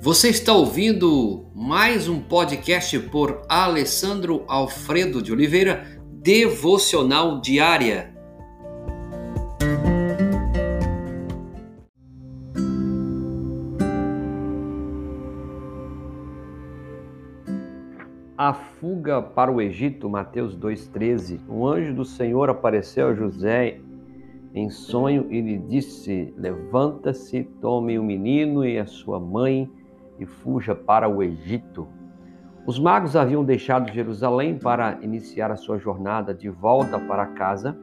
Você está ouvindo mais um podcast por Alessandro Alfredo de Oliveira, Devocional Diária. A fuga para o Egito, Mateus 2,13. Um anjo do Senhor apareceu a José em sonho e lhe disse: Levanta-se, tome o menino e a sua mãe e fuja para o Egito. Os magos haviam deixado Jerusalém para iniciar a sua jornada de volta para casa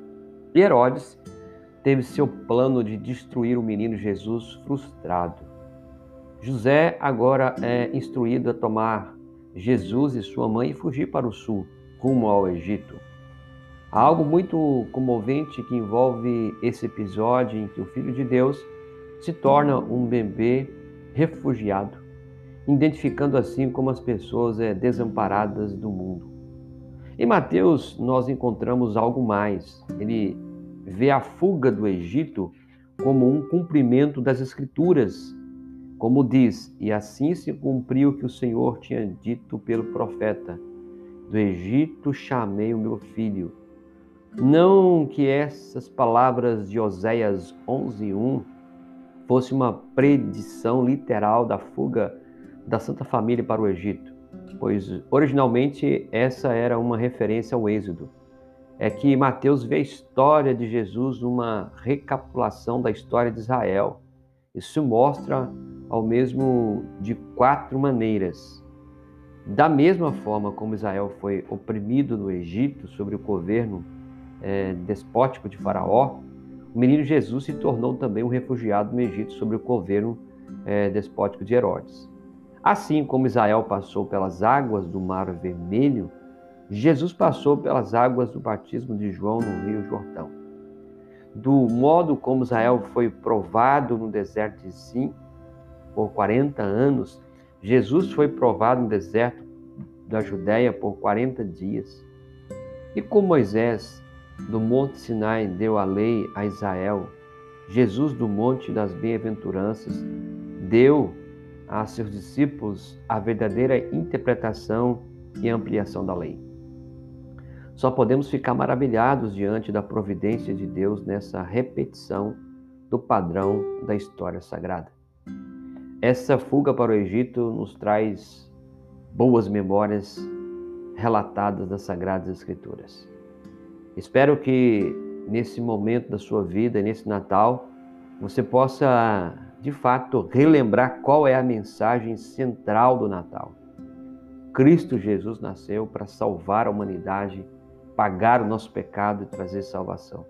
e Herodes teve seu plano de destruir o menino Jesus frustrado. José agora é instruído a tomar Jesus e sua mãe e fugir para o sul, rumo ao Egito. Há algo muito comovente que envolve esse episódio em que o Filho de Deus se torna um bebê refugiado identificando assim como as pessoas é, desamparadas do mundo. Em Mateus, nós encontramos algo mais. Ele vê a fuga do Egito como um cumprimento das Escrituras, como diz, e assim se cumpriu o que o Senhor tinha dito pelo profeta: Do Egito chamei o meu filho. Não que essas palavras de Oséias 11:1 fosse uma predição literal da fuga da Santa Família para o Egito, pois originalmente essa era uma referência ao Êxodo. É que Mateus vê a história de Jesus uma recapitulação da história de Israel. Isso mostra ao mesmo de quatro maneiras. Da mesma forma como Israel foi oprimido no Egito sob o governo é, despótico de Faraó, o menino Jesus se tornou também um refugiado no Egito sob o governo é, despótico de Herodes. Assim como Israel passou pelas águas do Mar Vermelho, Jesus passou pelas águas do batismo de João no Rio Jordão. Do modo como Israel foi provado no deserto de Sim por 40 anos, Jesus foi provado no deserto da Judéia por 40 dias. E como Moisés do Monte Sinai deu a lei a Israel, Jesus do Monte das Bem-aventuranças deu a seus discípulos a verdadeira interpretação e ampliação da lei. Só podemos ficar maravilhados diante da providência de Deus nessa repetição do padrão da história sagrada. Essa fuga para o Egito nos traz boas memórias relatadas das Sagradas Escrituras. Espero que nesse momento da sua vida, nesse Natal, você possa de fato, relembrar qual é a mensagem central do Natal. Cristo Jesus nasceu para salvar a humanidade, pagar o nosso pecado e trazer salvação.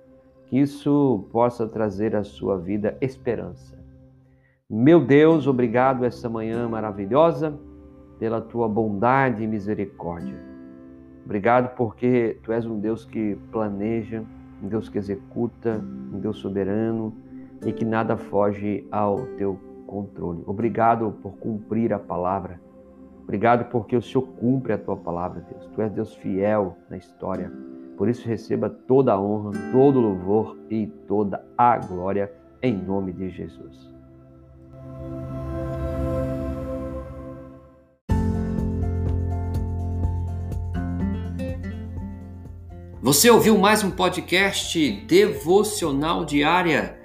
Que isso possa trazer à sua vida esperança. Meu Deus, obrigado essa manhã maravilhosa pela tua bondade e misericórdia. Obrigado porque tu és um Deus que planeja, um Deus que executa, um Deus soberano e que nada foge ao teu controle. Obrigado por cumprir a palavra. Obrigado porque o Senhor cumpre a tua palavra, Deus. Tu és Deus fiel na história. Por isso receba toda a honra, todo o louvor e toda a glória em nome de Jesus. Você ouviu mais um podcast devocional diária?